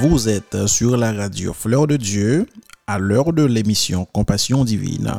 Vous êtes sur la radio Fleur de Dieu à l'heure de l'émission Compassion Divine.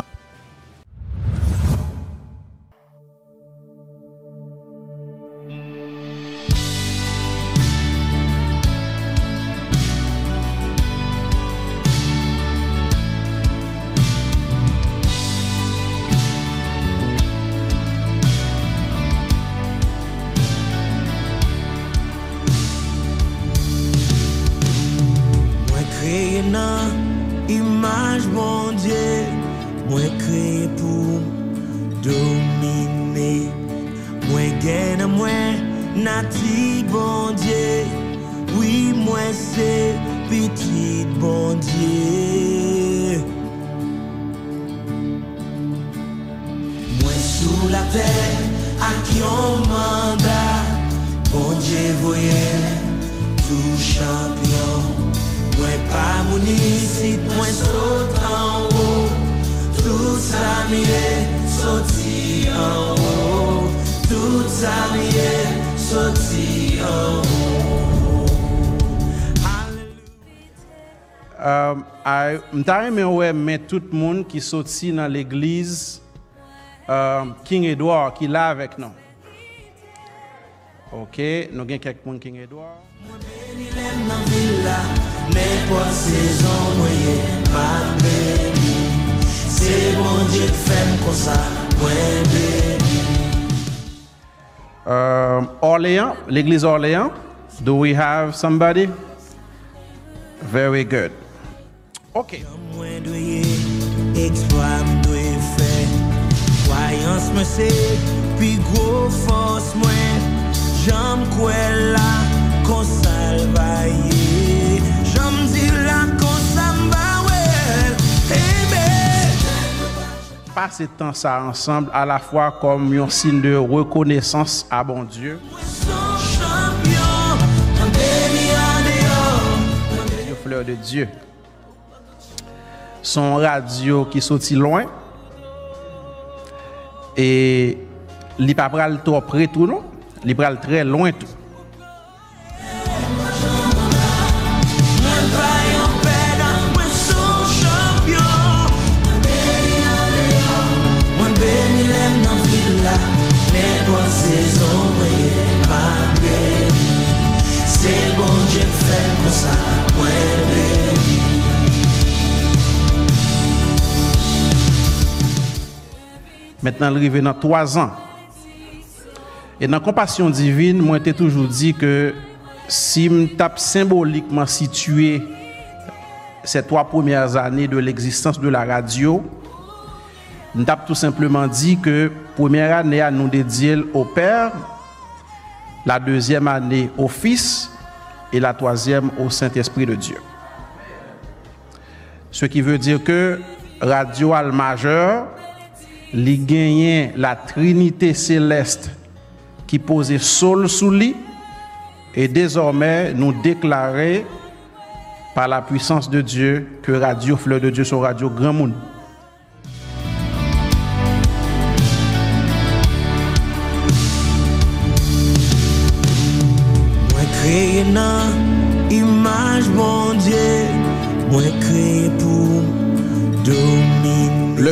Kek moun King Edward. Beni lem nan villa N'importe saison mwen ma beni Se bon Dieu fèm kon sa mwen beni Um, Orléans, l'église Orléans. Do we have somebody? Very good. Ok. Mwen dweye, eksploit m dwe fè Kwayans mwen se, pi gwo fos mwen Jam kwe la, kon salvaye Jam di la, kon samba wel Ebe Passe temps ça ensemble à la fois comme un signe de reconnaissance à bon Dieu. Fleur de Dieu. son radyo ki soti loin, e li pa pral to pretou nou, li pral tre loin tou. Maintenant, il arrive dans 3 ans. Et dans compassion divine, moi, j'ai toujours dit que si je tape symboliquement situé ces trois premières années de l'existence de la radio, je tape tout simplement dit que première année à nous dédier au Père, la deuxième année au Fils et la troisième au Saint-Esprit de Dieu. Ce qui veut dire que Radio Al Majeur, li la trinité céleste qui posait sol sous lui et désormais nous déclarer par la puissance de Dieu que Radio Fleur de Dieu sont Radio Grand Monde.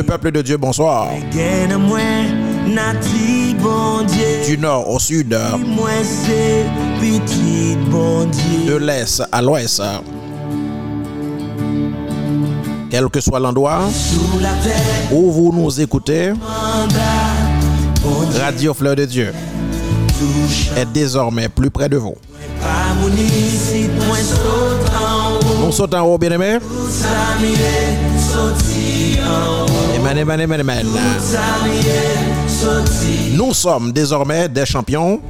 Le peuple de Dieu, bonsoir. Du nord au sud, de l'est à l'ouest. Quel que soit l'endroit où vous nous écoutez, Radio Fleur de Dieu est désormais plus près de vous. Nous sautons en haut, bien-aimés. Nous sommes désormais des champions,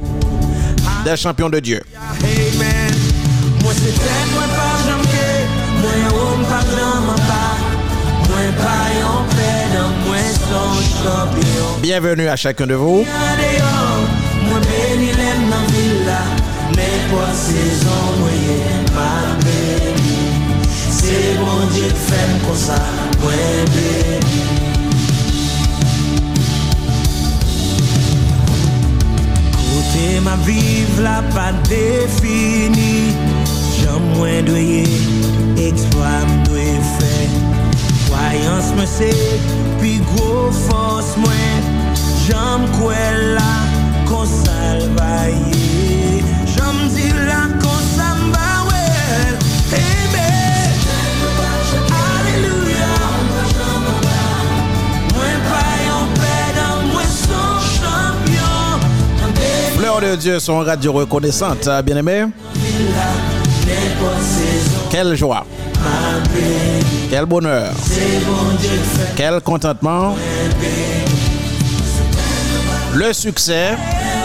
des champions de Dieu. Bienvenue à chacun de vous. Bon di fèm kon sa mwen bebi Kote ma viv la pa defini Jom mwen doye, eksploa mdoye fè. Kwayans mwen se, pi gwo fos mwen Jom kwe la kon salvaye. De Dieu, son radio reconnaissante, hein, bien-aimé. Quelle joie, quel bonheur, quel contentement. Le succès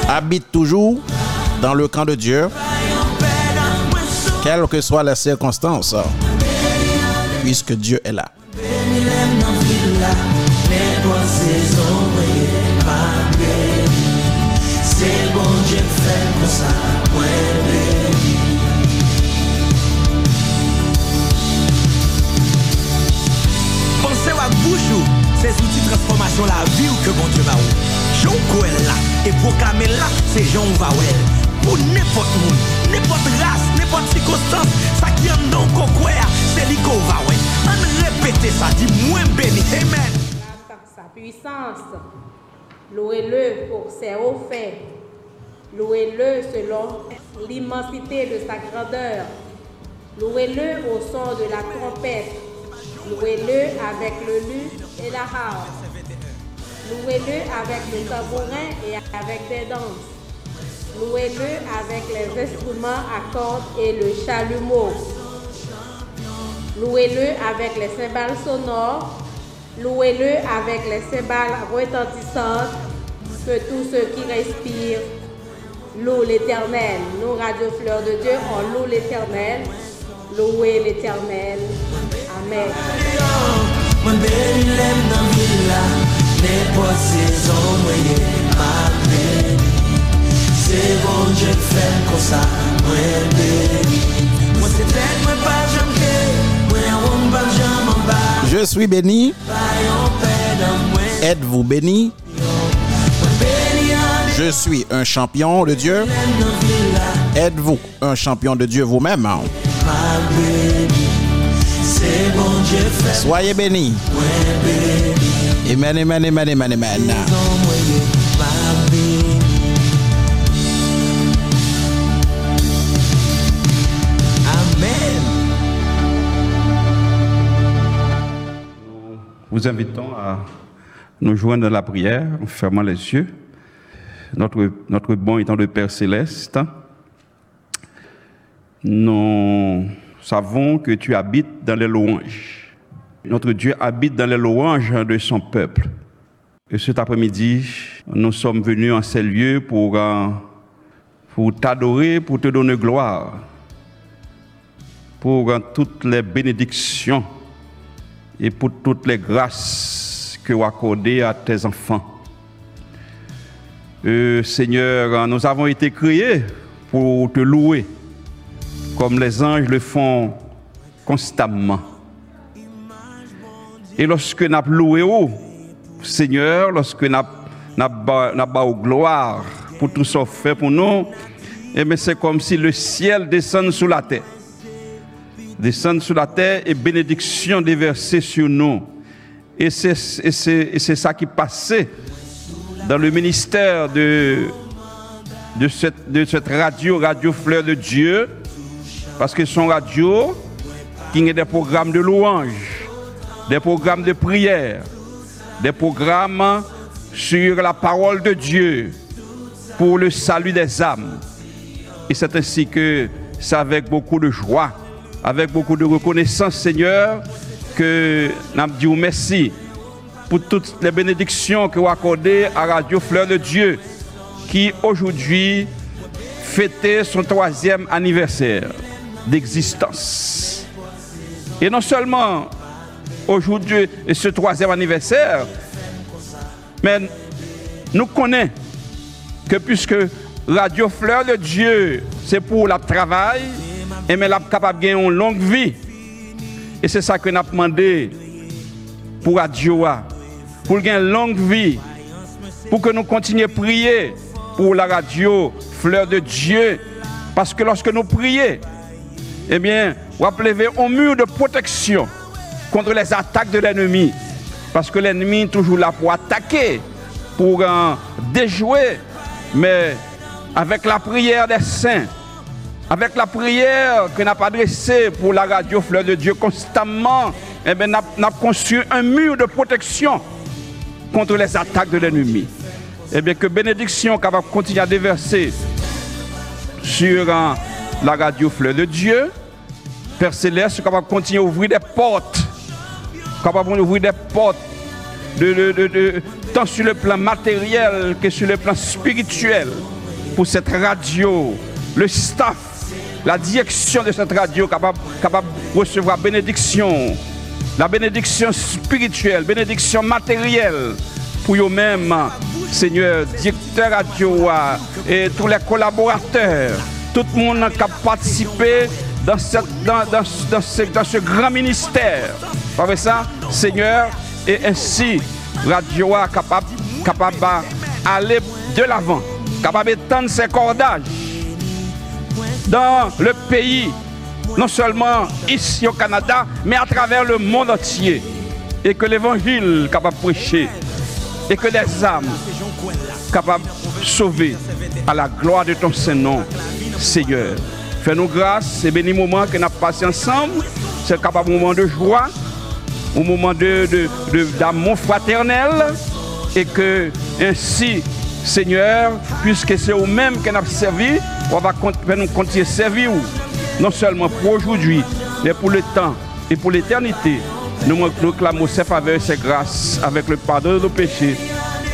habite toujours dans le camp de Dieu, quelles que soient les circonstances, puisque Dieu est là. Pensez à boujou, ces outils de transformation la vie ou que bon Dieu va ou. Jean Kouel là, et proclamer là, c'est Jean Vawel. Pour n'importe monde, n'importe race, n'importe circonstance, ça qui en donc au c'est lui qu'on va ouais. On répète ça, dit moins béni, amen. sa puissance. Louez-le pour ses hauts faits. Louez-le selon l'immensité de sa grandeur. Louez-le au son de la trompette. Louez-le avec le luth et la harpe. Louez-le avec le tambourin et avec des danses. Louez-le avec les instruments à cordes et le chalumeau. Louez-le avec les cymbales sonores. Louez-le avec les cymbales retentissantes. Que tous ceux qui respirent louent l'Éternel. Nous, Radio Fleur de Dieu, on loue l'Éternel. Louez l'Éternel. Amen. C'est bon Dieu fait comme ça, mwen béni Mwen se tête, mwen pa ke Mwen wong pa an ba Je suis béni, êtes-vous béni? Je suis un champion de Dieu. Êtes-vous un champion de Dieu vous-même? Soyez bénis. Amen, amen, amen, amen, amen. Amen Vous invitons à nous joindre dans la prière en fermant les yeux. Notre, bon étant de Père céleste, nous savons que tu habites dans les louanges. Notre Dieu habite dans les louanges de son peuple. Et cet après-midi, nous sommes venus en ces lieux pour, euh, t'adorer, pour te donner gloire, pour euh, toutes les bénédictions et pour toutes les grâces que vous accordez à tes enfants. Euh, Seigneur, nous avons été créés pour te louer, comme les anges le font constamment. Et lorsque nous loué, Seigneur, lorsque nous avons gloire pour tout ce fait pour nous, eh c'est comme si le ciel descend sous la terre descendre sur la terre et bénédiction déversée sur nous. Et c'est ça qui passait dans le ministère de, de, cette, de cette radio, Radio Fleur de Dieu, parce que son radio, qui a des programmes de louange, des programmes de prière, des programmes sur la parole de Dieu pour le salut des âmes. Et c'est ainsi que c'est avec beaucoup de joie, avec beaucoup de reconnaissance, Seigneur, que nous disons merci pour toutes les bénédictions que vous accordez à Radio Fleur de Dieu, qui aujourd'hui fêtait son troisième anniversaire d'existence. Et non seulement aujourd'hui ce troisième anniversaire, mais nous connaissons que puisque Radio Fleur de Dieu, c'est pour le travail, et mais la capable de gagner une longue vie. Et c'est ça que nous avons demandé pour Radio, pour une longue vie, pour que nous continuions à prier pour la radio Fleur de Dieu. Parce que lorsque nous prions, eh bien, on va lever un mur de protection contre les attaques de l'ennemi. Parce que l'ennemi est toujours là pour attaquer, pour euh, déjouer. Mais avec la prière des saints, avec la prière que nous avons adressée pour la radio Fleur de Dieu constamment, eh bien, avons construit un mur de protection contre les attaques de l'ennemi. Eh bien, que bénédiction capable continuer à déverser sur euh, la radio Fleur de Dieu. Père Céleste, capable de continuer à ouvrir des portes, capable d'ouvrir des portes, de, de- de- de- tant sur le plan matériel que sur le plan spirituel, pour cette radio, le staff, la direction de cette radio, capable, capable de recevoir bénédiction, la bénédiction spirituelle, bénédiction matérielle, pour eux-mêmes, Seigneur, directeur radio et tous les collaborateurs, tout le monde qui a participé dans, ce, grand ministère. Vrai ça, Seigneur, et ainsi, radio est capable, capable d'aller de l'avant, capable d'étendre ses cordages dans le pays, non seulement ici au Canada, mais à travers le monde entier. Et que l'évangile capable de prêcher, et que les âmes capables de sauver à la gloire de ton Saint-Nom, Seigneur. Fais-nous grâce, et béni moment que nous avons passé ensemble. C'est capable moment de joie, un moment de, de- d'amour fraternel et que ainsi, Seigneur, puisque c'est au même qu'on a servi, on va nous continuer à servir, non seulement pour aujourd'hui, mais pour le temps et pour l'éternité. Nous nous clamons ses faveurs et ses grâces avec le pardon de nos péchés,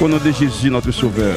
au nom de Jésus, notre Sauveur.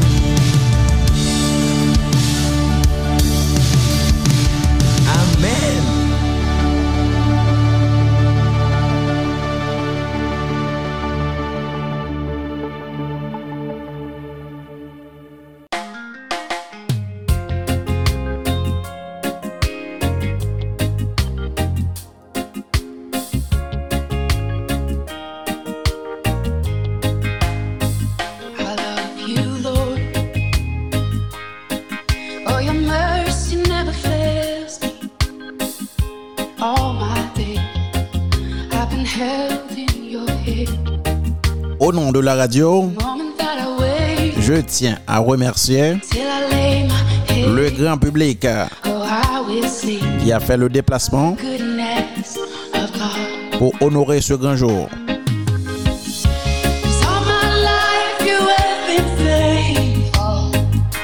la radio, je tiens à remercier le grand public Oh, will sing qui a fait le déplacement pour honorer ce grand jour.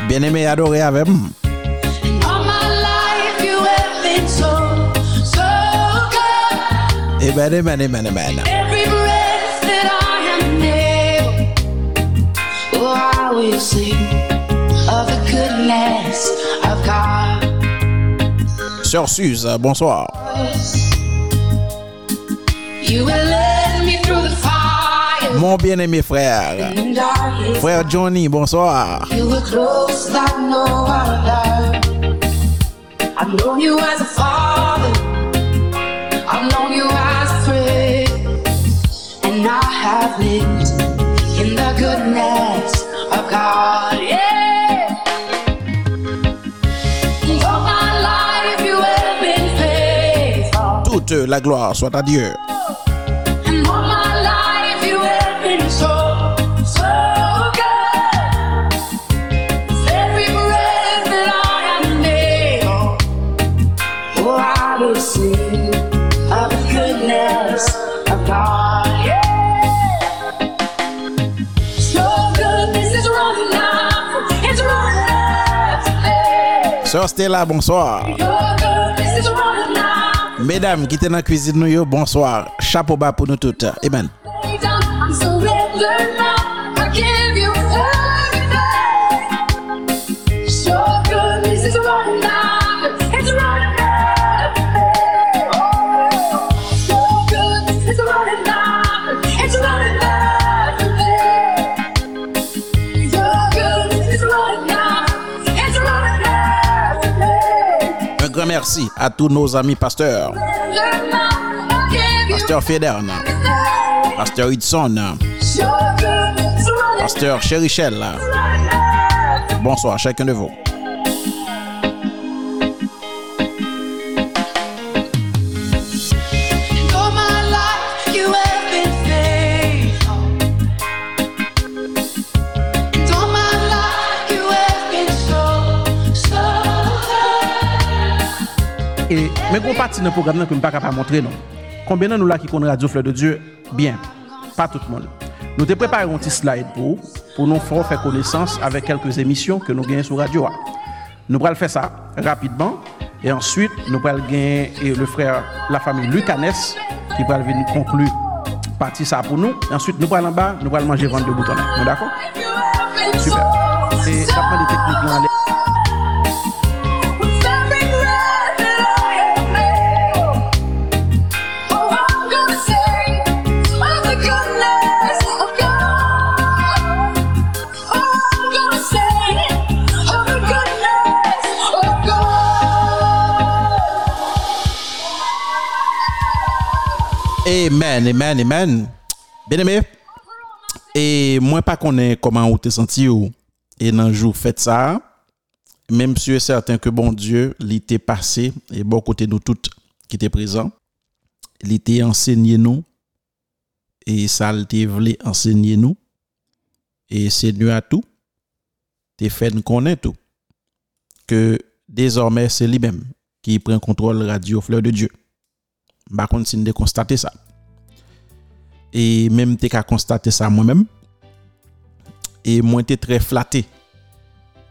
Bien-aimé, adoré avec moi. Amen, amen, amen, amen. Sœur Suze, bonsoir. Mon bien-aimé frère, frère Johnny, bonsoir. I've lived in the goodness of God. Running after, it's running after me. Sœur Stella, bonsoir. Mesdames qui étaient dans la cuisine, nous, bonsoir. Chapeau bas pour nous toutes. Amen. Merci à tous nos amis pasteurs. Pasteur Federn, Pasteur Hudson, Pasteur Chérichel. Bonsoir à chacun de vous. Mais gros partie dans le programme que je ne pas capable montrer non. Combien de nous là qui connaissent Radio Fleur de Dieu? Bien, pas tout le monde. Nous te préparé un petit slide pour pour nous faire connaissance avec quelques émissions que nous gagnons sur radio. Nous allons faire ça rapidement et ensuite nous allons gagner et le frère la famille Lucanes qui va venir conclure partie ça pour nous et ensuite nous allons en bas, nous allons manger vendre de boutons. Nous d'accord? Amen, amen, amen. Bien aimé. Et moi pas connais comment vous te senti ou et dans jour fait ça. Même si est certain que bon Dieu, il était passé et bon côté nous toutes qui étaient présents. Il était enseigné nous et ça il était voulu enseigner nous et Seigneur à tout. T'es fait nous connaître tout que désormais c'est lui-même qui prend contrôle radio Fleur de Dieu. Par contre, si de constater ça. E menm te ka konstate sa mwen menm. E mwen te tre flate.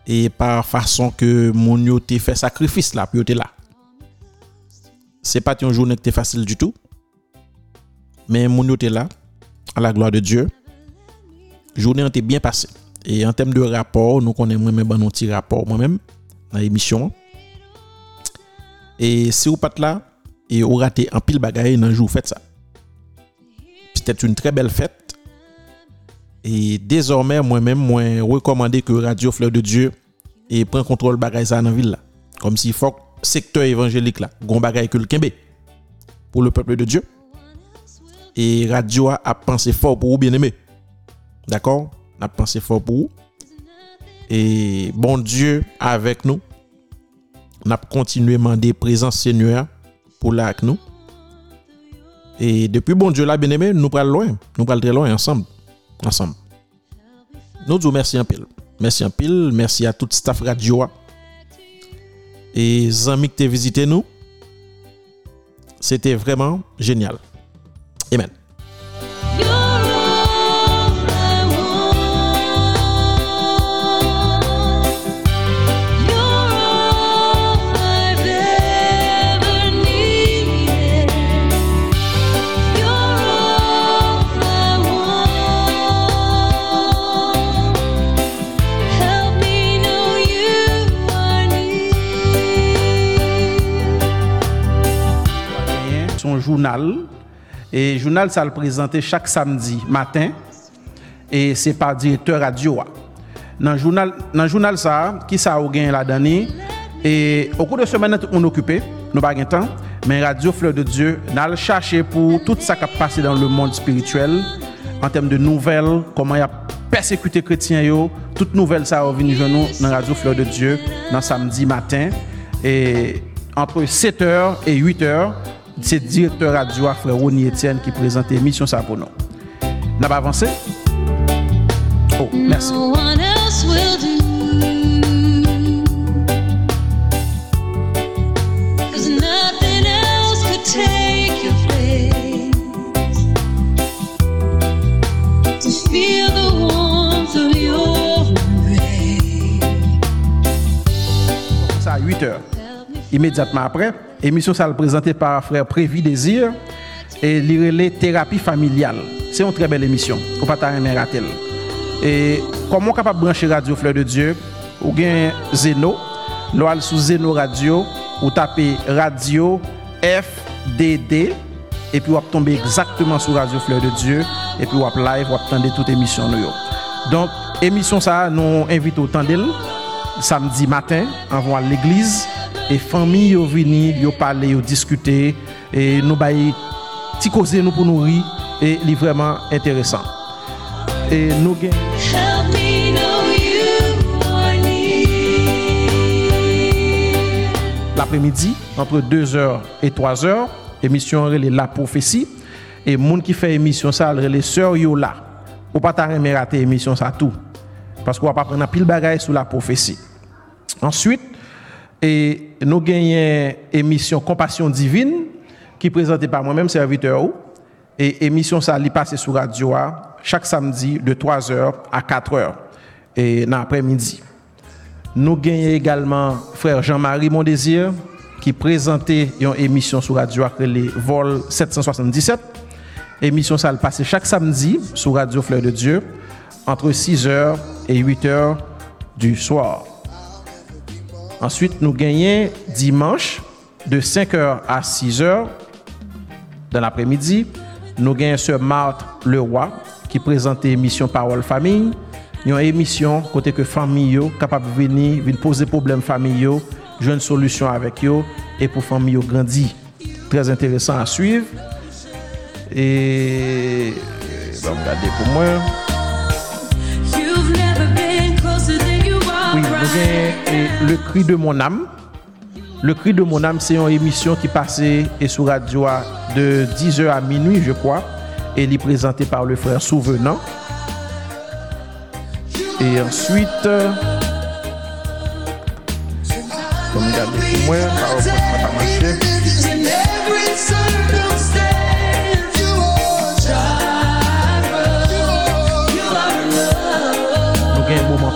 E par fason ke moun yo te fe sakrifis la pi yo te la. Se pati yon jounen ki te fasil du tout. Men moun yo te la. A la gloa de Diyo. Jounen te bien pase. E an tem de rapor, nou konen mwen men ban nou ti rapor mwen men. Nan emisyon. E se ou pat la. E ou rate an pil bagay nan jou fèt sa. c'était une très belle fête. Et désormais, moi-même, moi, recommandé que Radio Fleur de Dieu et prend contrôle bagaille ça dans ville là. Comme si faut secteur évangélique là, gon bagaille que le Kembe pour le peuple de Dieu. Et Radio a, pensé fort pour vous, bien-aimé. D'accord N'a pensé fort pour vous. Et bon Dieu avec nous. N'a continué à demander présence Seigneur pour là avec nous. Et depuis bon Dieu là, bien aimé, nous prenons loin. Nous prenons très loin ensemble. Ensemble. Nous disons merci en pile. Merci en pile. Merci à tout staff radio. Et amis qui t'ont visité nous. C'était vraiment génial. Amen. Journal. Et journal, ça le présentait chaque samedi matin. Et c'est par directeur radio. Dans journal, dans journal ça, qui ça a gagné la dernière. Et au cours de semaine, on occupé, nous pas de temps. Mais Radio Fleur de Dieu, nous chercher pour tout ça qui a passé dans le monde spirituel, en termes de nouvelles, comment il a persécuté chrétiens, yo, toutes nouvelles ça va venir nous dans Radio Fleur de Dieu, dans samedi matin. Et entre 7h et 8h, c'est directeur radio frère Ronnie Etienne qui présente l'émission ça pour nous. N'a pas avancé? Oh, merci. No one else will do. Ça à 8 heures. Immédiatement après, émission ça le présentée par frère Prévi Désir et l'irélé thérapie familiale. C'est une très belle émission. Faut pas t'arrêter rater. Et comment capable brancher radio Fleur de Dieu ou bien Zeno, l'oal sous Zeno Radio ou taper radio FDD et puis vous tomber exactement sur Radio Fleur de Dieu et puis vous live, vous attendez toute émission nous. Donc émission ça nous invite au temps d'elle samedi matin avant l'église et famille yo vini, yo parler, yo discuter et nous bailler petit causer nous pour nous rire et li vraiment intéressant. Et nous l'après-midi, entre 2h et 3h, émission relé La Prophétie. Et moun qui fait émission ça, les sœurs yo là. Ou pas ta remer rater émission ça tout. Parce qu'on va pas prendre un pile bagaille sur la prophétie. Ensuite, et nous gagnons émission Compassion Divine qui est présentée par moi-même, serviteur. Et émission ça, li passe sur radio a, chaque samedi de 3h à 4h et dans l'après-midi. Nous gagnons également frère Jean-Marie Mondésir qui présentait une émission sur radio les vol 777. Émission ça le passe chaque samedi sur Radio Fleur de Dieu entre 6h et 8h du soir. Ensuite, nous gagnons dimanche de 5h à 6h dans l'après-midi. Nous gagnons ce Marthe Leroy qui présente l'émission Parole Famille. Une émission côté que famille capable de venir, venir poser problème familiaux, jouer une solution avec eux et pour famille grandir. Très intéressant à suivre. Et bon, regardez pour moi. Le Cri de mon âme. Le Cri de mon âme, c'est une émission qui passait et sur radio de 10h à minuit, je crois. Et elle est présentée par le frère Souvenant. Et ensuite,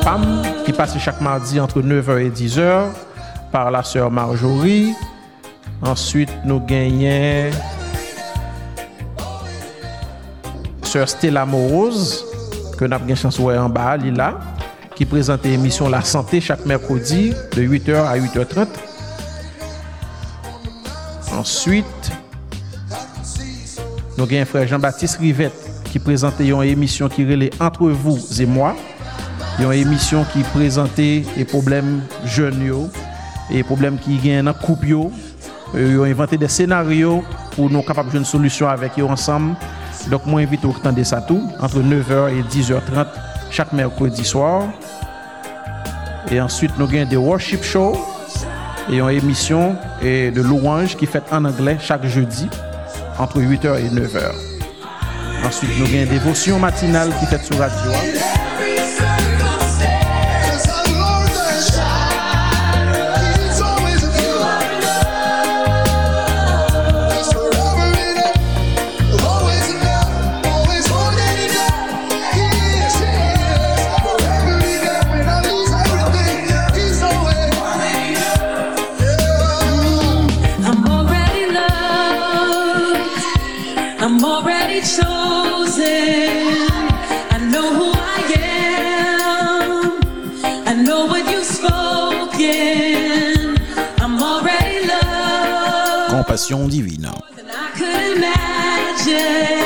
un qui passe chaque mardi entre 9h et 10h par la sœur Marjorie. Ensuite, nous gagnons sœur Stella Morose, que nous avons chance en bas, là, qui présente l'émission La Santé chaque mercredi de 8h à 8h30. Ensuite, nous avons frère Jean-Baptiste Rivette qui présente une émission qui relait Entre vous et moi. Une émission qui présentait les problèmes jeunes et les problèmes qui gagnent dans couple yo. Euh, Ils ont inventé des scénarios pour nous capables de une solution avec eux ensemble. Donc moi invite au temps de ça tout entre 9h et 10h30 chaque mercredi soir. Et ensuite nous gagnons des worship shows et une émission de louange qui fait en anglais chaque jeudi entre 8h et 9h. Ensuite, nous avons une dévotion matinale qui fait sur radio. Divine.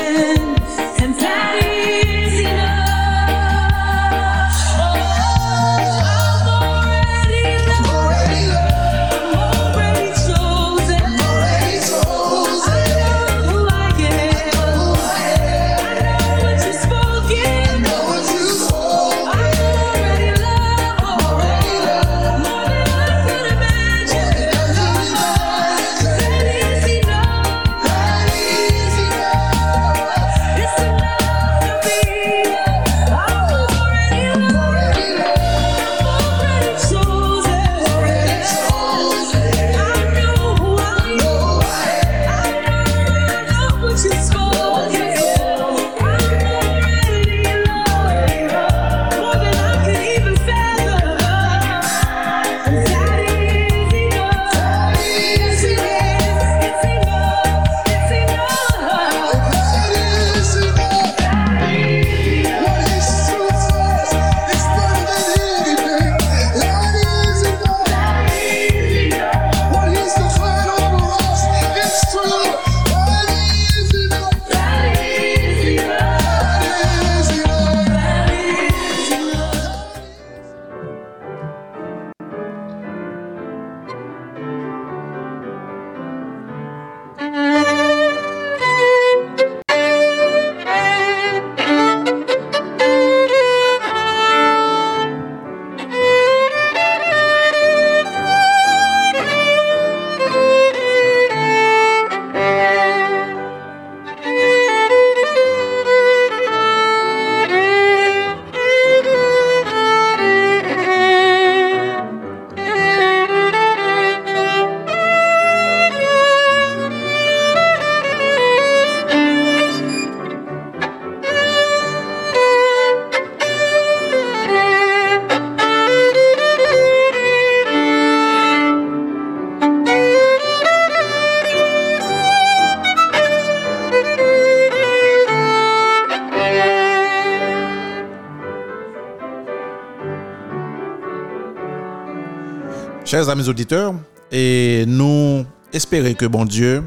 Chers amis auditeurs, et nous espérons que bon Dieu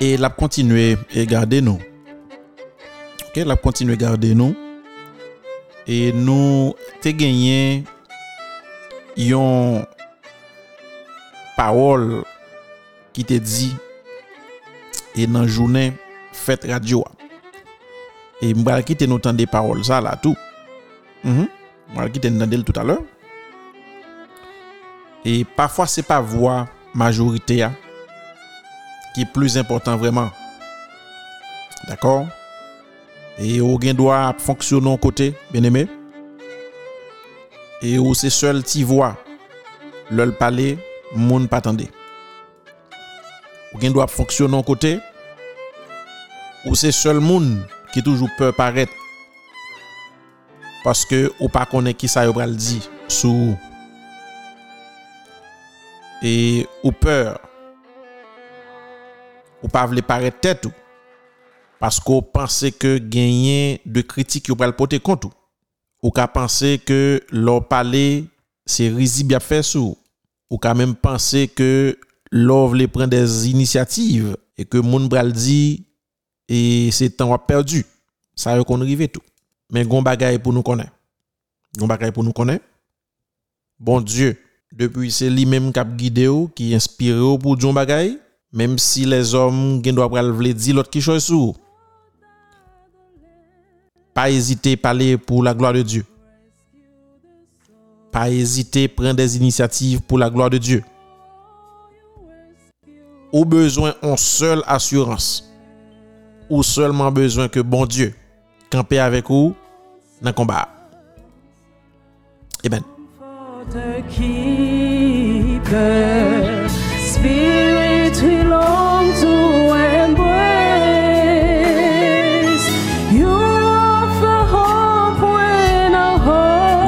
et l'a et garder nous. OK, l'a continuer garder nous. Et nous te gagné yon parole qui te dit et dans journée fête radio. Et m'bral qui te nous des paroles ça là tout. Mhm. M'bral qui te nous tout à l'heure. E pafwa se pa vwa majorite ya ki plus important vreman. D'akor? E ou gen dwa ap fonksyonnon kote, ben eme. E ou se sol ti vwa, lol pale, moun patande. Ou gen dwa ap fonksyonnon kote, ou se sol moun ki toujou pe paret. Paske ou pa konen ki sa yo pral di sou ou. E ou peur. Ou pa vle pare tèt ou. Paske ou panse ke genyen de kritik yo pral pote kont ou. Ou ka panse ke lor pale se rizib ya fè sou. Ou ka menm panse ke lor vle pren des inisiativ. E ke moun pral di e se tan wap perdu. Sa yo kon rive tou. Men goun bagay pou nou konen. Goun bagay pou nou konen. Bon Diyo. Depi se li menm kap gide ou ki inspire ou pou djon bagay, menm si les om gen do ap pral vle di lot ki choy sou. Pa ezite pale pou la gloa de Diyo. Pa ezite pren des inisiativ pou la gloa de Diyo. Ou bezwen on sol asurans. Ou solman bezwen ke bon Diyo. Kampe avek ou nan komba. Eben.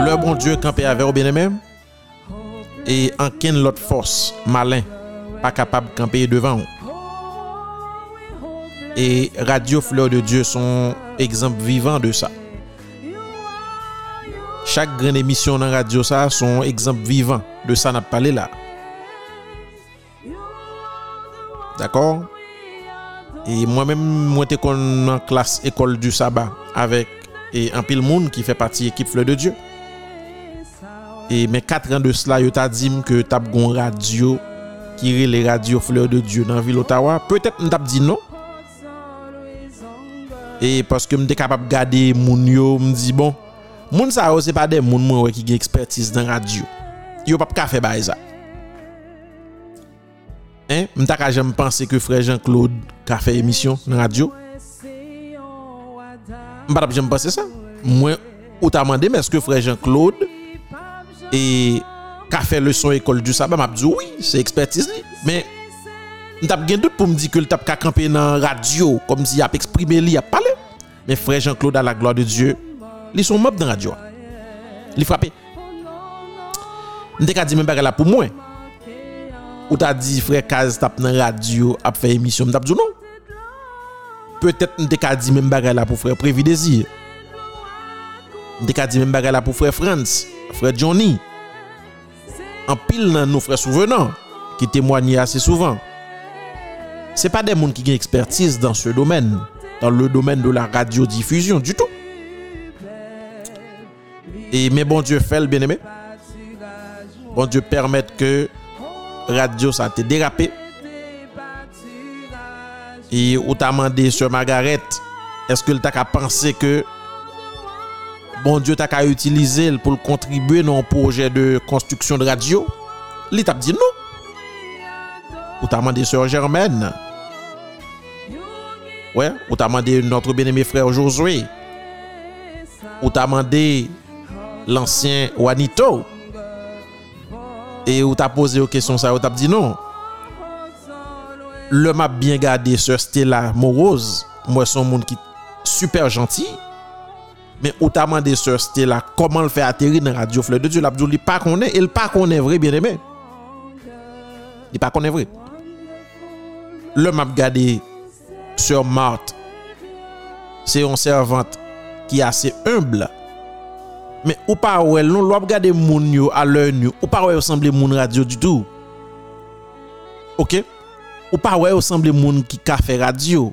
Le bon Dieu campé avec au bien-aimé et en qu'une l'autre force malin pas capable de camper devant vous. et Radio Fleur de Dieu sont exemple vivant de ça. Chak gran emisyon nan radyo sa son ekzamp vivan de sa nap pale la. D'akor? E mwen men mwen te kon nan klas ekol du saba avek e an pil moun ki fe pati ekip Fleur de Dieu. E men 4 an de sla yo ta dim ke tap gon radyo kire le radyo Fleur de Dieu nan vil Ottawa. Petet m tap di non. E paske m de kapap gade moun yo m di bon. Moun sa yo se pa de moun mwen wè ki gen ekspertise nan radyo. Yo pap ka fe bay za. Hein? Mta ka jem pense ke frè Jean-Claude ka fe emisyon nan radyo. Mpa tap jem pense sa. Mwen ou ta mande mè eske frè Jean-Claude e ka fe leson ekol du sa. Mpa map di oui, se ekspertise li. Men mtap gen dout pou mdi ke l tap ka kampe nan radyo kom si ap eksprime li ap pale. Men frè Jean-Claude a la gloa de Diyo li son mop dan radyo a. Li frape. Nte ka di men bagala pou mwen. Ou ta di fre kaz tap nan radyo ap fe emisyon mdap djou nou. Petet nte ka di men bagala pou fre Previ Desi. Nte ka di men bagala pou fre Frans, fre Johnny. An pil nan nou fre souvenan ki temwanyi ase souvan. Se pa de moun ki gen ekspertise dan se domen. Dan le domen de la radyodifuzyon du tout. Et mais bon Dieu fait le bien aimé. Bon Dieu permette que radio ça te dérapé. Et ou t'a demandé sur Margaret, est-ce que tu as pensé que bon Dieu t'a qu'à utiliser pour contribuer dans un projet de construction de radio, il t'a dit non. Ou t'a demandé sœur Germaine? Ouais, ou t'a demandé notre bien-aimé frère Josué? Ou t'a demandé l'ancien Juanito. Et vous t'as posé aux questions, ça, vous t'as dit non. Le m'a bien gardé sur Stella Morose. Moi, c'est un monde qui est super gentil. Mais vous t'as demandé sur Stella comment le faire atterrir dans la radio Fleur de Dieu. L'abdou, il pas qu'on est, il pas qu'on est vrai, bien aimé. Il pas qu'on est vrai. Le m'a gardé sur Marthe. C'est une servante qui est assez humble Men ou pa wèl nou lop gade moun yo a lèr nou. Ou pa wèl osemble moun radyo du tou. Ok? Ou pa wèl osemble moun ki ka fè radyo.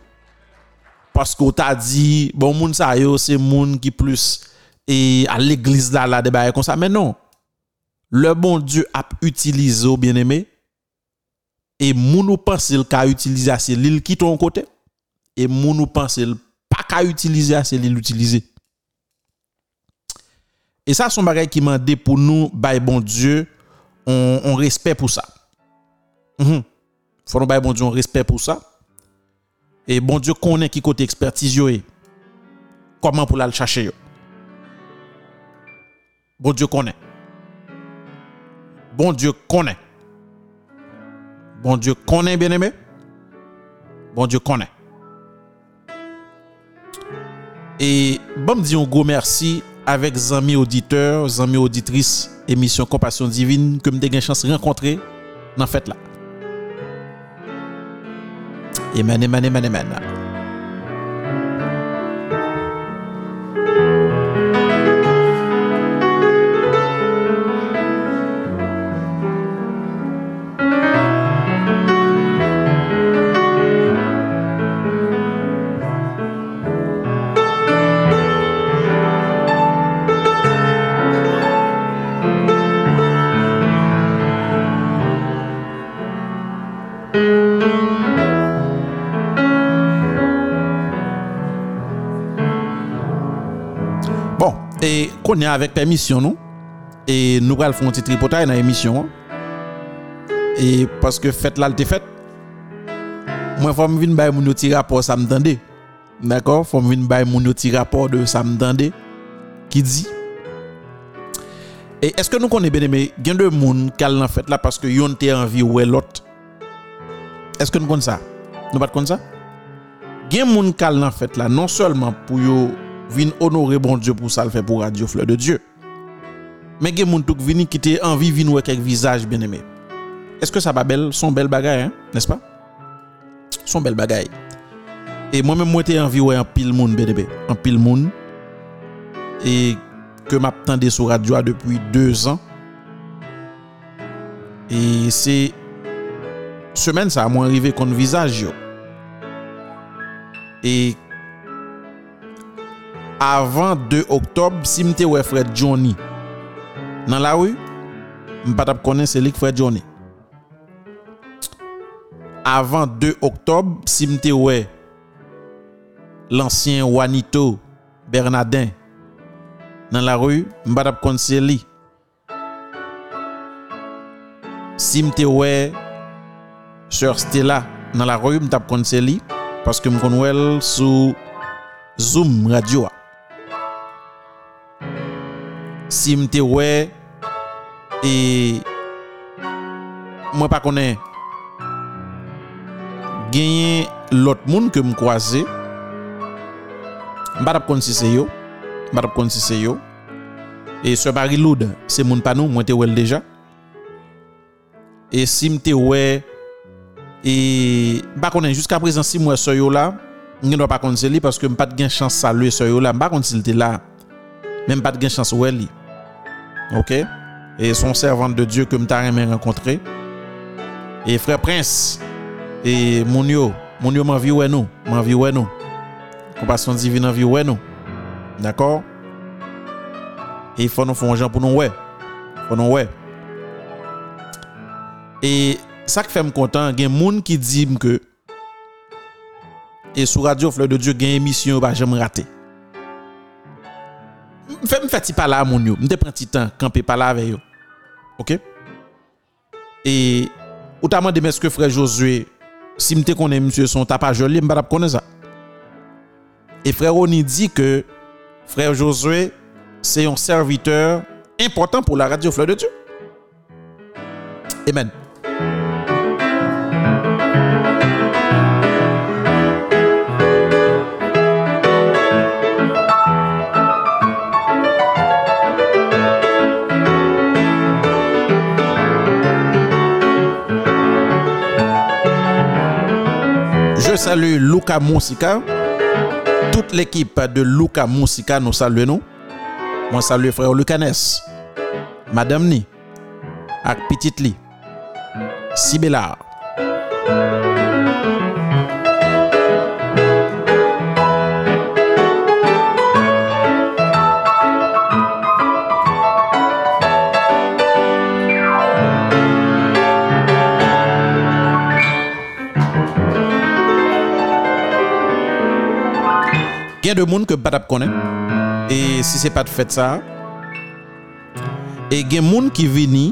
Paske ou ta di, bon moun sa yo se moun ki plus e a l'eglise la la debaye kon sa. Men non. Le bon Dieu ap utilize ou bien eme. E moun ou panse l ka utilize ase li l ki ton kote. E moun ou panse l pa ka utilize ase li l utilize. Et ça, son bagay qui m'a dit pour nous, bay bon Dieu, on, on respect pour ça. Faut nous bon Dieu, on respect pour ça. Et bon Dieu connaît qui côté expertise. Comment pour la le chercher. Bon Dieu connaît. Bon Dieu connaît. Bon Dieu connaît, bien aimé. Bon Dieu connaît. Et bon me dit un gros merci avec amis auditeurs, amis auditrices, émission Compassion Divine que me une chance de rencontrer dans fête là. Amen, amen, amen, amen. konye avèk permisyon nou, e nou pral foun ti tripotay nan emisyon, e paske fèt lal te fèt, mwen fòm vin bay moun yo ti rapor sa mdande, d'akor, fòm vin bay moun yo ti rapor de sa mdande, ki di, e eske nou konye beneme, gen de moun kal nan fèt la paske yon te anvi wè e lot, eske nou konye sa? Nou bat konye sa? Gen moun kal nan fèt la, non seulement pou yo vin honorer bon Dieu pour ça le fait pour Radio Fleur de Dieu. Mais gen moun touk vini quitter envie vin wè quelques visage bien-aimé. Est-ce que ça pas belle son belle bagaille hein, n'est-ce pas Son belle bagaille. Et moi-même moi t'ai envie wè en pile moun bien-aimé, en pile moun et que m'attendais sur radio depuis deux ans. Et c'est semaine ça a moins arrivé qu'on visage yo. Et avan 2 oktob si mte wè Fred Johnny. Nan la wè, m patap konen selik Fred Johnny. Avan 2 oktob si mte wè lansyen Juanito Bernardin. Nan la wè, m patap konen selik. Si mte wè Sœur Stella nan la rue, je tape contre Paske m kon wèl sou Zoom radio si mte wè e mwen pa konen genye lot moun ke m kwaze m batap kon si se yo m batap kon si se yo e se bari loud se moun panou mwen te wèl deja. E si mte wè e ba konen jiska prezant si mwen se yo la mwen do pa kon se li paske m pat gen chans salwe se yo la m ba kon si lte la men m pat gen chans wè li. OK? Et son servante de Dieu que m'ta aimé rencontrer. Et frère Prince. Et mon yo. Mon yo m'envie ouais nous m'envie ouais nous compassion divine envie ouais nous d'accord? Et il faut nous faire un gens pour nous ouais. Pour nous ouais. Et ça qui fait me content il y a des gens qui disent que et sur radio Fleur de Dieu il y a une émission bah j'aime rater fais me faire pas là mon yo. Me prend petit temps camper pas là avec yo. OK? Et ou t'a demandé est-ce que frère Josué si me connais monsieur son t'a pas joli me pas connaître ça et frère Oni dit que frère Josué c'est un serviteur important pour la radio Fleur de Dieu. Amen. salue Luca Monsika. Toute l'équipe de Luca Monsika nous salue nous. Moi salue frère Lucanes, Madame Ni, ak Petit Li, Sibela. gen de moun ke patap konen. E si se pat fèt sa, e gen moun ki vini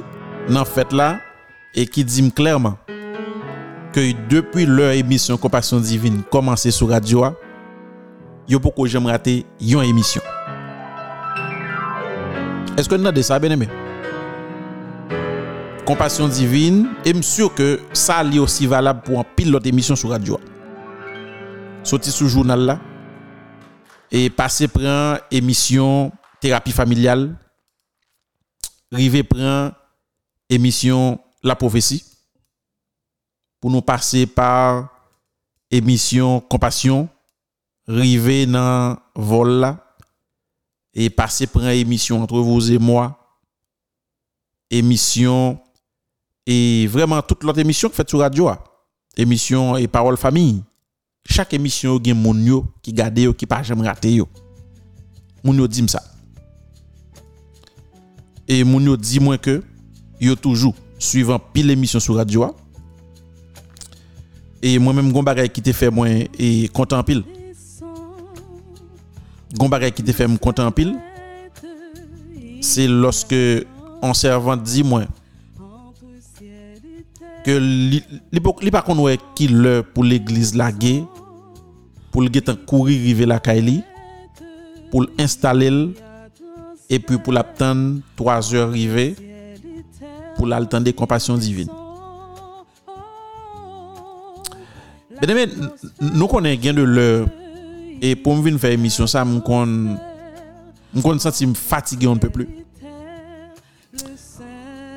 nan fèt la, e ki dim klèrman, ke depi lèr emisyon Kompasyon Divine komanse sou radyo a, yo pou ko jem rate yon emisyon. Eske nou nan de sa ben eme? Kompasyon Divine, e msur ke sa li osi valab pou an pil lot emisyon sou radyo a. Soti sou jounal la, E pase pren emisyon terapi familial. Rive pren emisyon la profesi. Pou nou pase par emisyon kompasyon. Rive nan vol la. E pase pren emisyon entre vous et moi. Emisyon. E vreman tout lot emisyon ki fet sou radio a. Emisyon e parol fami. Chak emisyon yo gen moun yo ki gade yo ki pa jem rate yo. Moun yo di msa. E moun yo di mwen ke yo toujou suivan pil emisyon sou radyo a. E mwen menm goun bagay ki te fe mwen e kontan pil. Goun bagay ki te fe mwen kontan pil. Se loske an servant di mwen que l'époque li pas qu'on ouais qui l'heure pour l'église laguer pour le guetan courir river la Kaili pour l'installer et puis pour l'attendre 3 heures river pour l'attendre compassion divine. Bien nous connaissons gain de l'heure et pour me venir faire émission ça me qu'on me qu'on senti me fatigué on ne peut plus.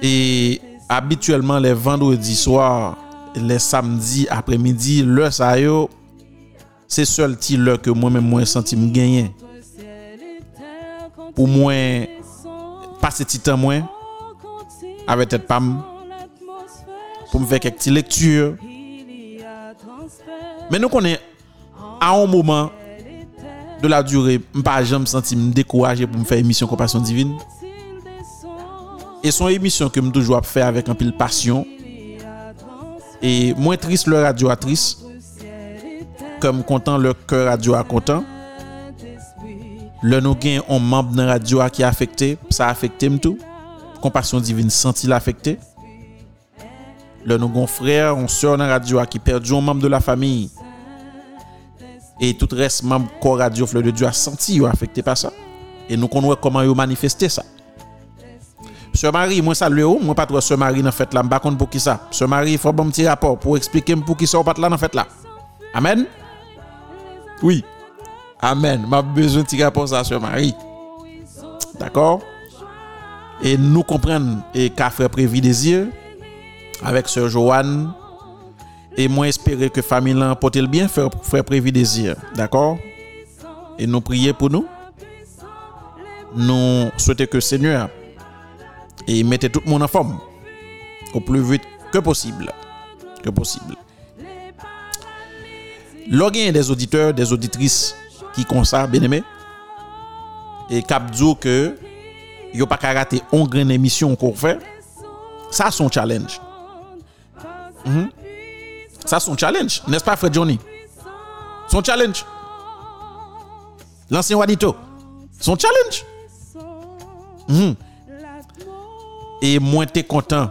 Et habituellement les vendredis soirs, les samedis après-midi, l'heure ça yo, c'est seul ti l'heure que moi-même moi senti me gagner. Pour moi passer petit temps moi avec tête pam pour me faire quelques lectures. Mais nous connaît à un moment de la durée, je pas jamais senti me décourager pour me faire émission compassion divine. E son emisyon ke m toujwa ap fè avèk an pil pasyon. E mwen tris lè radyo a tris. Kèm kontan lè kè radyo a kontan. Lè nou gen yon mamb nan radyo a ki afekte. Sa afekte m tou. Kompasyon divin senti l'afekte. Lè nou gen frèr, yon sèr nan radyo a ki perdi yon mamb de la famiye. E tout res mamb ko radyo flè de Diyo a senti yon afekte pa sa. E nou konwe koman yon manifeste sa. Sœur Marie, moi salue ou, moi pas trop Sœur Marie dans fête là, m'pa contre pour qui ça. Sœur Marie, faut bon petit rapport pour expliquer pour qui ça ou pas là dans fête là. Amen? Oui. Amen. M'a besoin petit rapport ça Sœur Marie. D'accord? Et nous comprenons et qu'a frère Prévi Désir avec Sœur Joanne et moi espérer que famille là porte le bien frère, frère Prévi Désir. D'accord? Et nous prier pour nous. Nous souhaitons que Seigneur et mettez tout le monde en forme au plus vite que possible. Que possible. Lorsqu'il des auditeurs, des auditrices qui ça, bien aimé, et cap dit que yo pas rater une grande émission qu'on fait, ça son challenge. Mhm. Ça son challenge, n'est-ce pas Fred Johnny? Son challenge. L'ancien Wadito. Son challenge. Mhm. Et moi, t'es content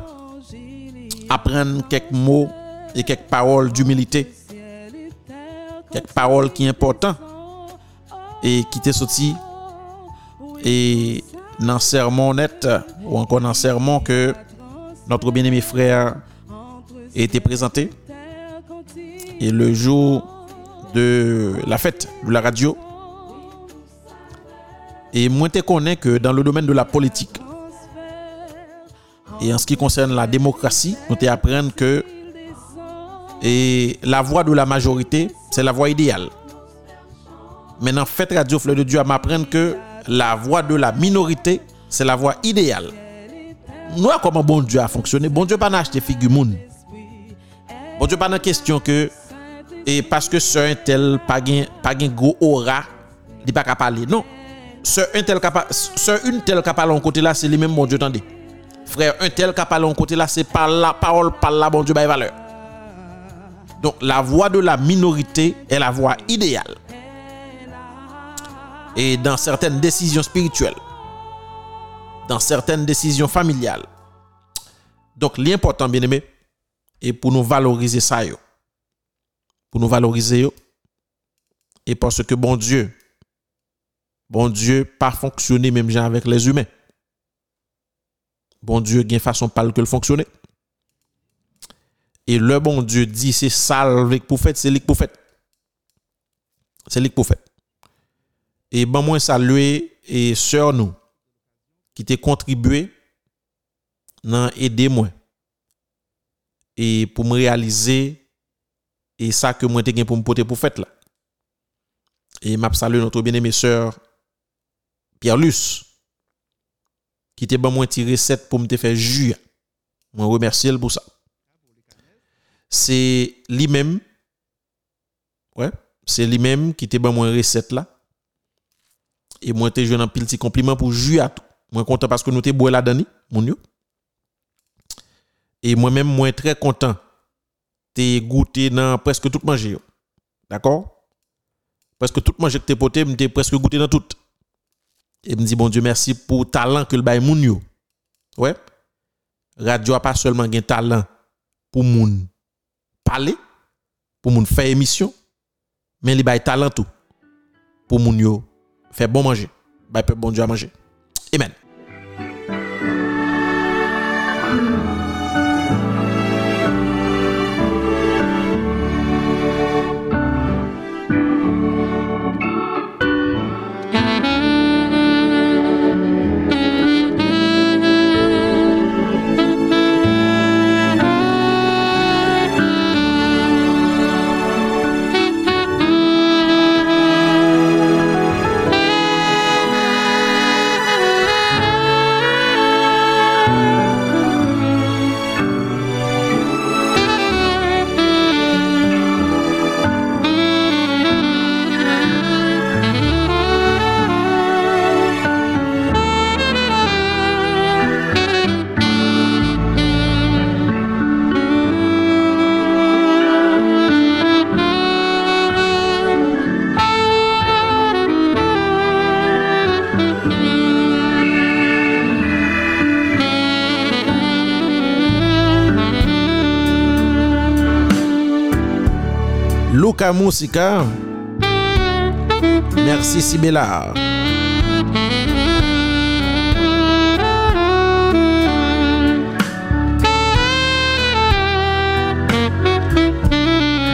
apprendre quelques mots et quelques paroles d'humilité. Quelques paroles qui sont importantes et qui t'est sorti et dans sermon net ou encore dans sermon que notre bien-aimé frère été présenté. Et le jour de la fête de la radio, et moi, te connais que dans le domaine de la politique, et en ce qui concerne la démocratie, nous te apprendre que et la voix de la majorité, c'est la voix idéale. Maintenant, fête Radio Fleur de Dieu à m'apprendre que la voix de la minorité, c'est la voix idéale. Nous, comment bon Dieu a fonctionné, bon Dieu pas acheté figure moun. Bon Dieu pas dans question que et parce que sœur un tel pas gen pas gen gros aura, il pas capable parler. Non. Sœur un tel sœur une telle côté là, c'est lui même bon Dieu tendez. Frère un tel capable en côté là, c'est par la parole par la bon Dieu valeur. Donc la voix de la minorité est la voix idéale. Et dans certaines décisions spirituelles, dans certaines décisions familiales. Donc l'important bien aimé est pour nous valoriser ça yo. Pour nous valoriser yo. Et parce que bon Dieu bon Dieu pas fonctionner même avec les humains. bon Dieu gagne façon pâle que le fonctionner. Et le bon Dieu dit c'est ça le prophète, c'est le prophète. C'est le prophète. Et ben moi saluer et sœur nous qui t'ont contribué dans aider moi et pour me réaliser et ça que moi t'ai pour me porter pour fête là. Et m'a salué notre bien-aimé sœur Pierre Luce qui t'ai ben moi tiré recette pour me te faire jus. Moi remercie pour ça. C'est lui-même. Ouais. C'est lui-même qui te ban moi recette là. Et moi te joué un petit compliment pour jouer à tout. Moi content parce que nous te boire la dani mon yo. Et moi-même moi très content. Te goûté dans presque tout manger d'accord? Presque tout manger que t'es poté m'te presque goûté dans tout et me dit bon Dieu merci pour talent que le bail moun yo ouais radio a pas seulement un talent pour moun parler, pour moun faire émission, mais il a talent tout pour moun faire bon manger, bay bon Dieu à manger. Amen. Merci Sibella.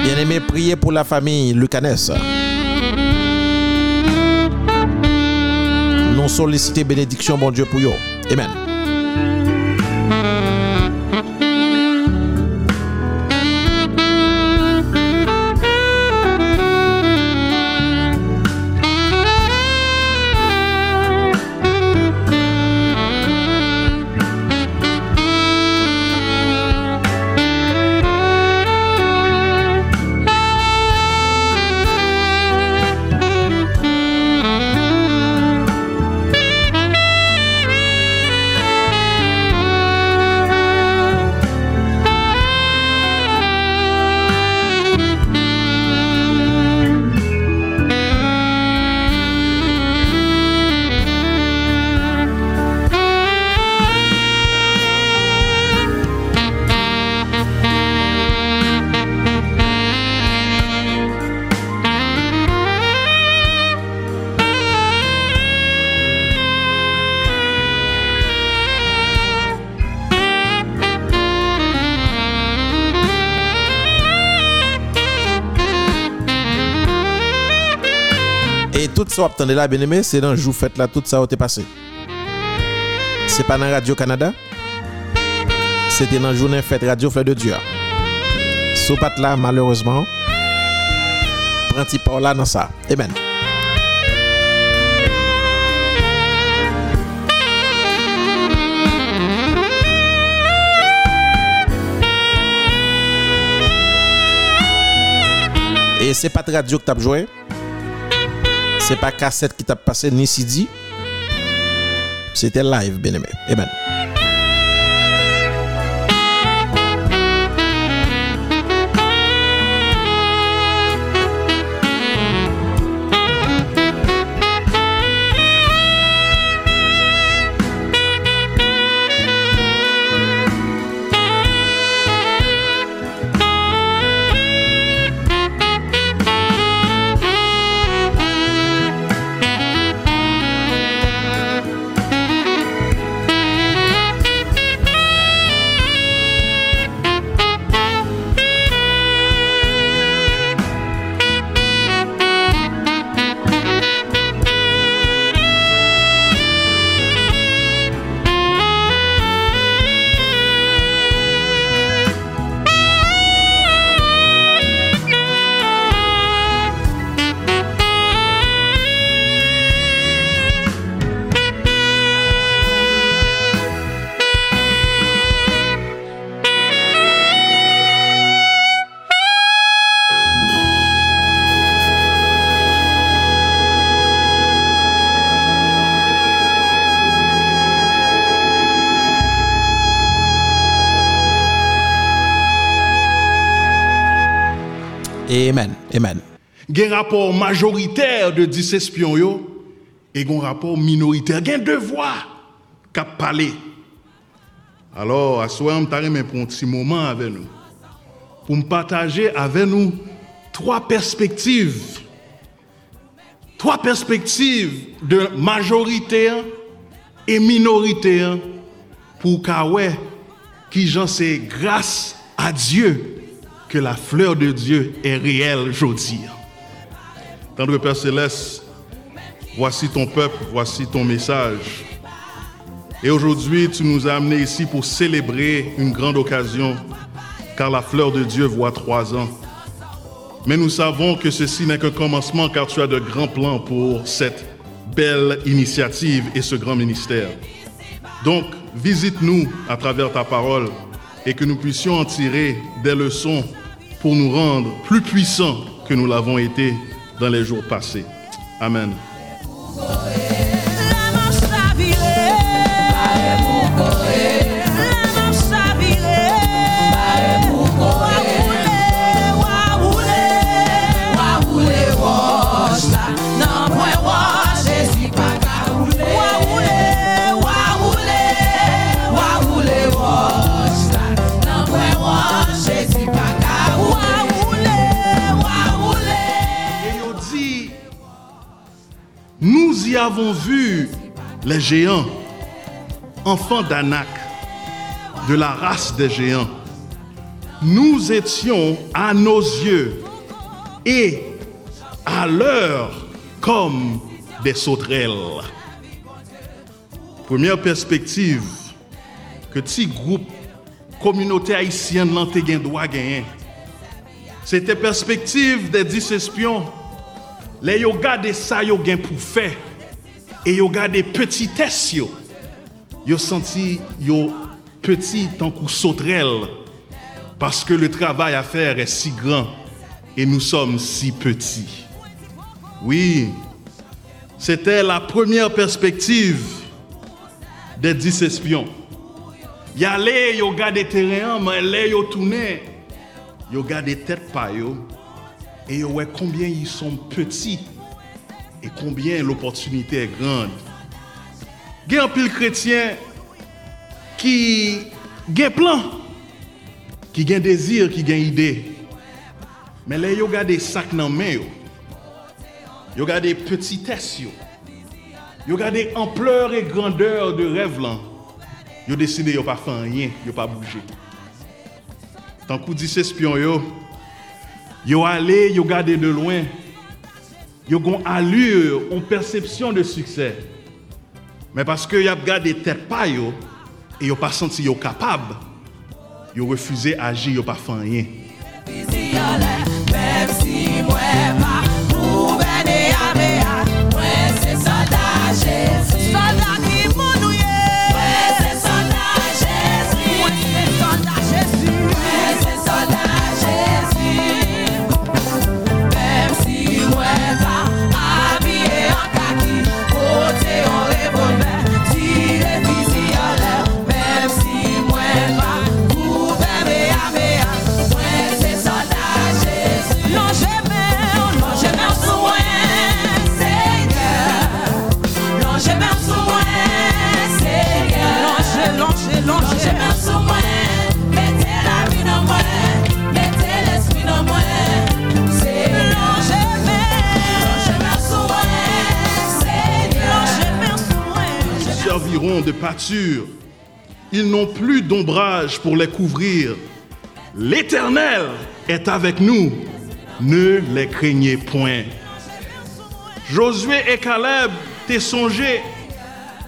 Bien-aimé, priez pour la famille Lucanès. Nous solliciter bénédiction, bon Dieu, pour eux. Amen. so ap tande la ben eme, se nan jou fèt la tout sa ou te pase. Se pa nan Radio Kanada, se te nan jounen fèt Radio Fleur de Dieu. Sou pat la malheureusement, pranti pa ou la nan sa. Amen. E se pat radio ki tap jwè, C'est pas cassette qui t'a passé ni CD. C'était live, bien aimé. Amen. Amen. Rapport majoritaire de 10 espions et gen rapport minoritaire, gen deux voix kap pale. Alors, aswa m tare men pou un petit moment avec nous, pour me partager avec nous trois perspectives. Trois perspectives de majoritaire et minoritaire pour Kawé qui j'en sais grâce à Dieu que la fleur de Dieu est réelle aujourd'hui. Tendre Père Céleste, voici ton peuple, voici ton message. Et aujourd'hui, tu nous as amenés ici pour célébrer une grande occasion, car la fleur de Dieu voit trois ans. Mais nous savons que ceci n'est qu'un commencement, car tu as de grands plans pour cette belle initiative et ce grand ministère. Donc, visite-nous à travers ta parole et que nous puissions en tirer des leçons pour nous rendre plus puissants que nous l'avons été dans les jours passés. Amen. Avons vu les géants, enfants d'Anak, de la race des géants. Nous étions à nos yeux et à l'heure comme des sauterelles. Première perspective que petit groupe communauté haïtienne lan te droit gagner. C'était perspective des 10 espions. Les yo gade ça pour faire et yo gade petitesse yo. Yo senti yo petit tant coup sauterelle parce que le travail à faire est si grand et nous sommes si petits. Oui, c'était la première perspective des 10 espions. Y ale yo gade terrain, mais les yo tourné, yo gade tête pa et yo ouais combien ils sont petits et combien l'opportunité est grande. Gen un pile chrétien qui gen plan, qui gen désir, qui gen idée. Mais les yo gade sac nan men yo. Yo gade petitesse yo. Yo gade ampleur et grandeur de rêve là. Yo décidé yo pas faire rien, yo pas bouger. Tant coup 10 espions yo, yo allé, yo gardé de loin. Yo gon allure, on perception de succès. Mais parce yo a gardé tête pas et yo pas senti yo capable, yo refusé agir, yo pas fait rien. De pâture. Ils n'ont plus d'ombrage pour les couvrir. L'Éternel est avec nous. Ne les craignez point. Josué et Caleb t'es songé.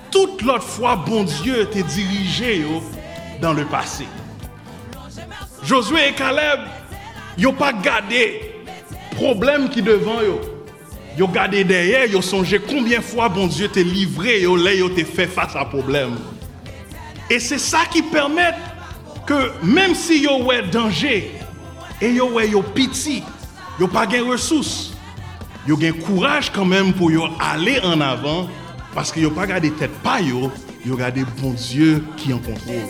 Toute l'autre fois, bon Dieu t'est dirigé yo, dans le passé. Josué et Caleb, yo pas gardé problème qui devant yo. Yo gardé derrière, yo songé combien de fois bon Dieu t'est livré yo là fait face à problème. Et c'est ça qui permet que même si yo ouais danger et yo ouais yo piti, yo pas gain ressources, yo gain courage quand même pour aller en avant parce que yo pas gardé tête pas yo, yo gardé bon Dieu qui en contrôle.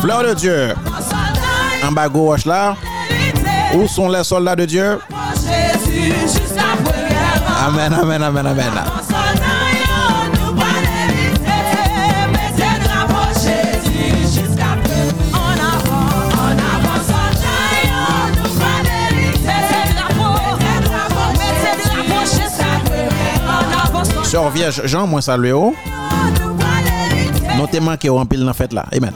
Fleur de Dieu, en bas gauche là, où sont les soldats de Dieu? Amen, amen, amen, amen. Sœur Vierge Jean, moi salué oh. Nous te manqué en pile dans la fête là. Amen.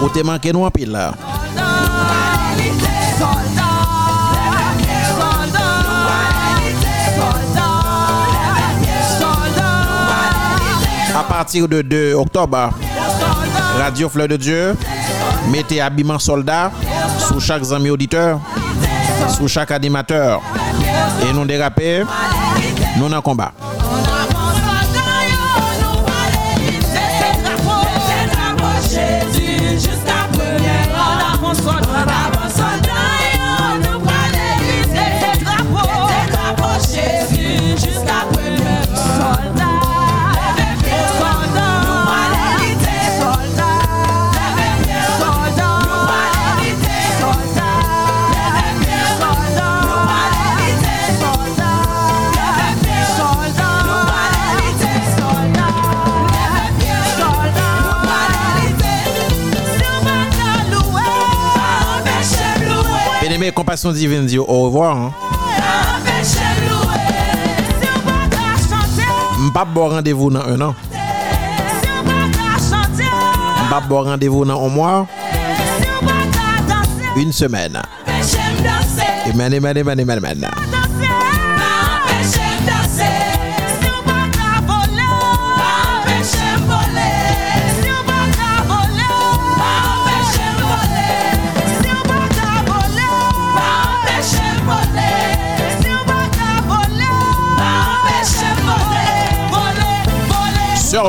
Ou te manqué nous en pile là. À partir de 2 octobre, Radio Fleur de Dieu, mettez habillement soldat sous chaque ami auditeur, sous chaque animateur. Et nous déraper, nous en combat. Compassion divine dit au revoir. Hein. M'pas bon rendez-vous dans un an. M'pas bon rendez-vous dans un mois. Une semaine. Amen, amen, amen, amen, amen.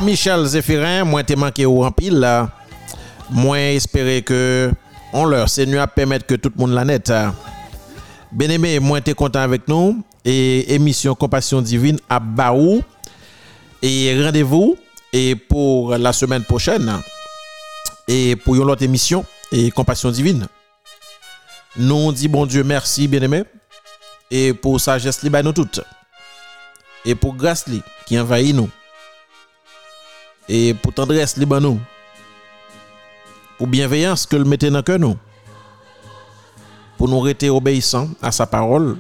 Michel Zéphirin, moi t'ai manqué au pile là. Moi espérer que on leur Seigneur permettre que tout le monde la net. Bien aimé, moi t'es content avec nous et émission Compassion divine à Baou et rendez-vous et pour la semaine prochaine et pour une autre émission et Compassion divine. Nous dit bon Dieu merci bien aimé et pour sagesse li bay nous toutes et pour grâce qui envahit nous et pour tendresse les nous pour bienveillance que le mettez dans que nous pour nous rester obéissants à sa parole.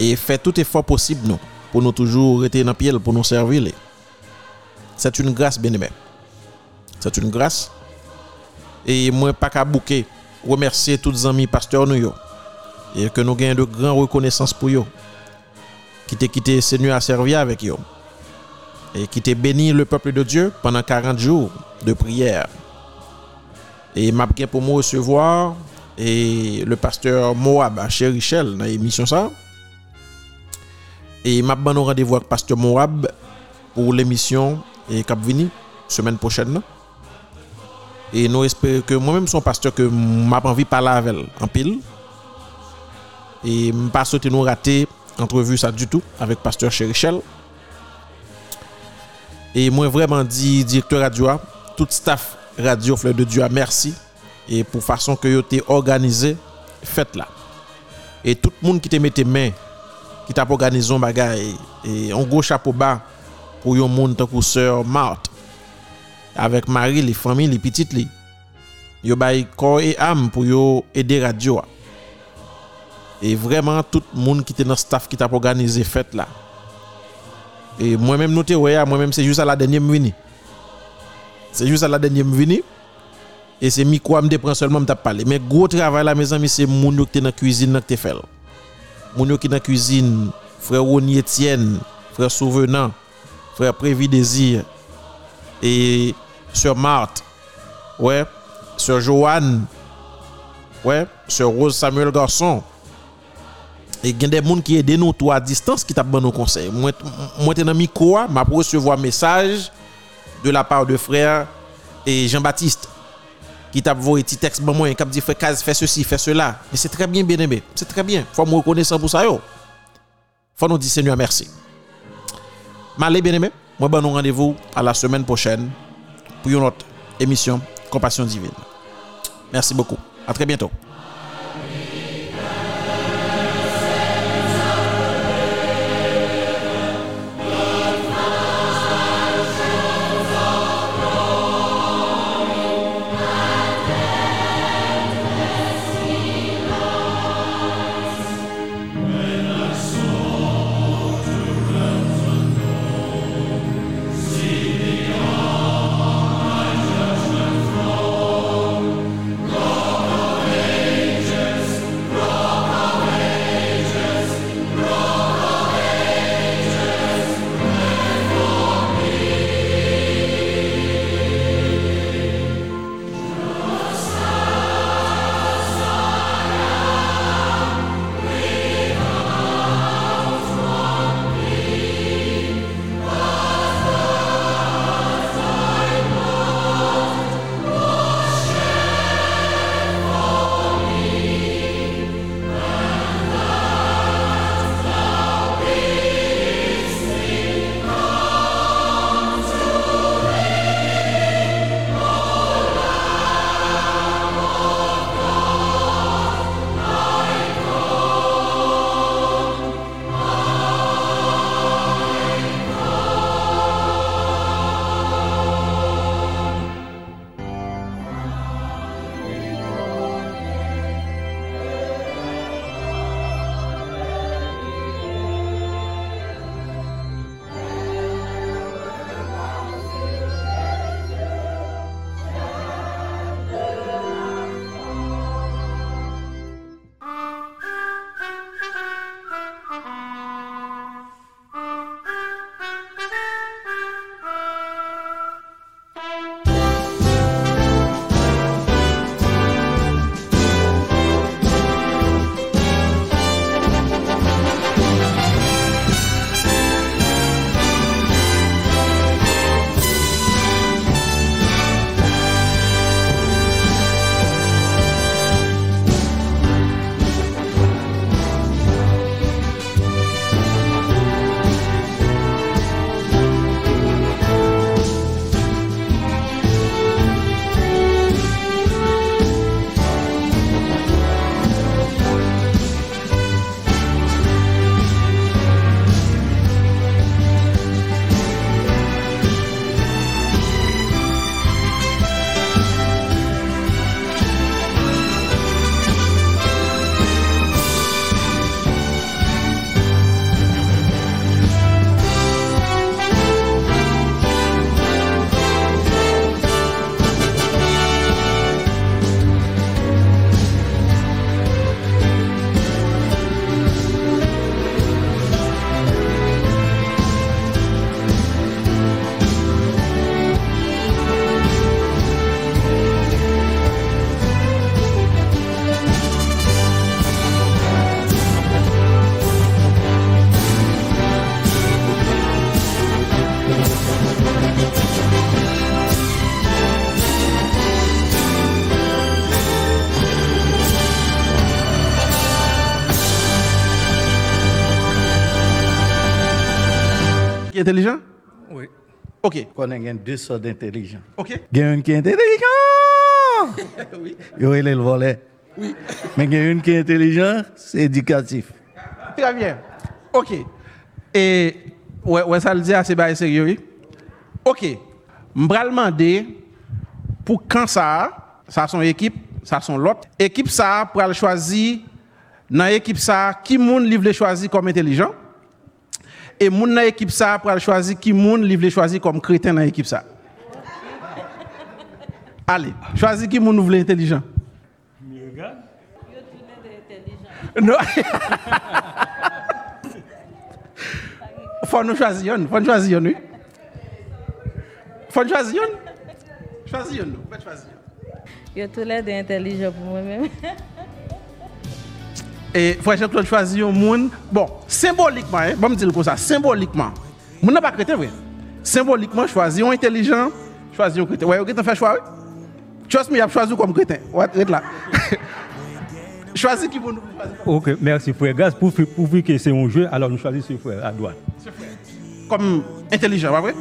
Et faire tout effort possible nous pour nous toujours rester dans pied pour nous servir c'est une grâce bien aimé c'est une grâce. Et moi pas qu'à bouquer remercier tous les amis pasteurs nous et que nous gagnons de grandes reconnaissance pour eux qui t'ont quitté Seigneur à servir avec eux et qui t'a béni le peuple de Dieu pendant 40 jours de prière. Et m'a pour me recevoir et le pasteur Moab à Chérichel dans l'émission ça. Et m'a bon rendez-vous avec pasteur Moab pour l'émission et cap vini semaine prochaine. Et nous espérons que moi-même son pasteur que m'a envie de parler avec elle en pile. Et m'a pas souhaité nous rater entrevue ça du tout avec pasteur Chérichel. Et moi, vraiment, dit directeur radio, tout staff radio Fleur de Dieu, merci. Et pour façon que vous été organisé, faites là. Et tout le monde qui te mette main, qui t'a organisé un bagage, et un gros chapeau bas pour yon monde tant sœur Marthe, avec Marie, les familles, les petites, les. Yo bay corps et âme pour yo aider radio. Et vraiment, tout le monde qui était dans le staff qui t'a organisé fête là. Et moi-même noté ouais, moi-même c'est juste à la dernière minute. C'est juste à la dernière minute. Et c'est micro me prend seulement me parlé. Mais gros travail là mes amis c'est moun qui dans la cuisine qui fait. Qui dans la cuisine, frère Rony Etienne, frère Souvenant, frère Prévi Désir et sœur Marthe. Ouais, sœur Joanne. Ouais, sœur Rose Samuel Garçon. Et il y a des gens qui aident nous à distance qui t'a bon nos conseils. Moi, moi dans micro, m'a recevoir message de la part de frère et Jean-Baptiste qui t'a envoyé petit texte moi qui dit frère fais ceci, fais cela. Et c'est très bien bien aimé. C'est très bien. Faut me reconnaître pour ça yo. Faut nous dire Seigneur merci. Malé bien aimé, moi ben nous rendez-vous à la semaine prochaine pour une autre émission Compassion divine. Merci beaucoup. À très bientôt. Intelligent? Oui. OK. Qu'on a deux sortes d'intelligents. OK. Il y a une qui est intelligent. Il est le volet. Oui. Mais il y a une qui est intelligent, c'est éducatif. Très bien. OK. Et ouais, ouais ça le dit assez bail sérieux. oui? OK. M'bral demander pour quand ça, ça son équipe, ça son l'autre. Équipe ça pour aller choisir dans équipe ça qui moun livre les choisir comme intelligent? Et moun dans équipe ça pour choisir qui moun livre choisir comme crétin dans équipe ça. Allez, choisis qui moun voulez intelligent. Non. faut nous choisir faut nous choisir oui. Faut nous choisir. Choisir nous, faut choisir. Yo tous les deux intelligents pour moi-même. Et frère Jean-Claude choisir un monde. Bon, symboliquement, hein, bon me dire comme ça, symboliquement. Moun n'a pas crétin vrai. Symboliquement choisir un intelligent, choisir un crétin. Ouais, crétin fait choix. oui? Trust me, il a choisi comme crétin. Ouais, reste là. Choisis qui vous nous choisir. Ok, merci frère. Grâce pour, pour que c'est un jeu, alors nous choisissons frère à droite. comme intelligent, pas vrai?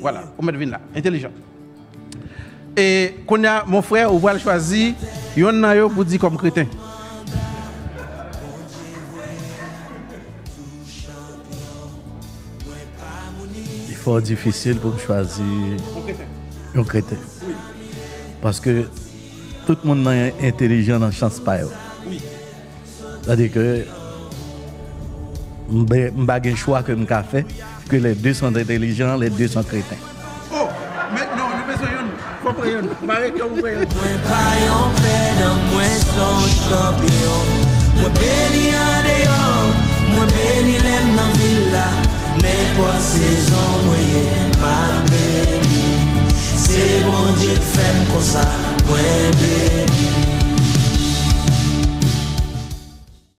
Voilà, on met là, intelligent. Et qu'on a mon frère, on va choisir, pour dire comme crétin. Faut difficile pour choisir un crétin. Parce que tout le monde est intelligent dans la chance pas. yo. C'est-à-dire que je n'ai pas un choix que je fait, que les deux sont intelligents, les deux sont crétins. Oh, mais non, nous marre que vous voyez. Mwen beni an deyon, mwen beni lem nan villa Mwen kwa sezon mwenye ma beli Se bon di fèm kon sa mwen beli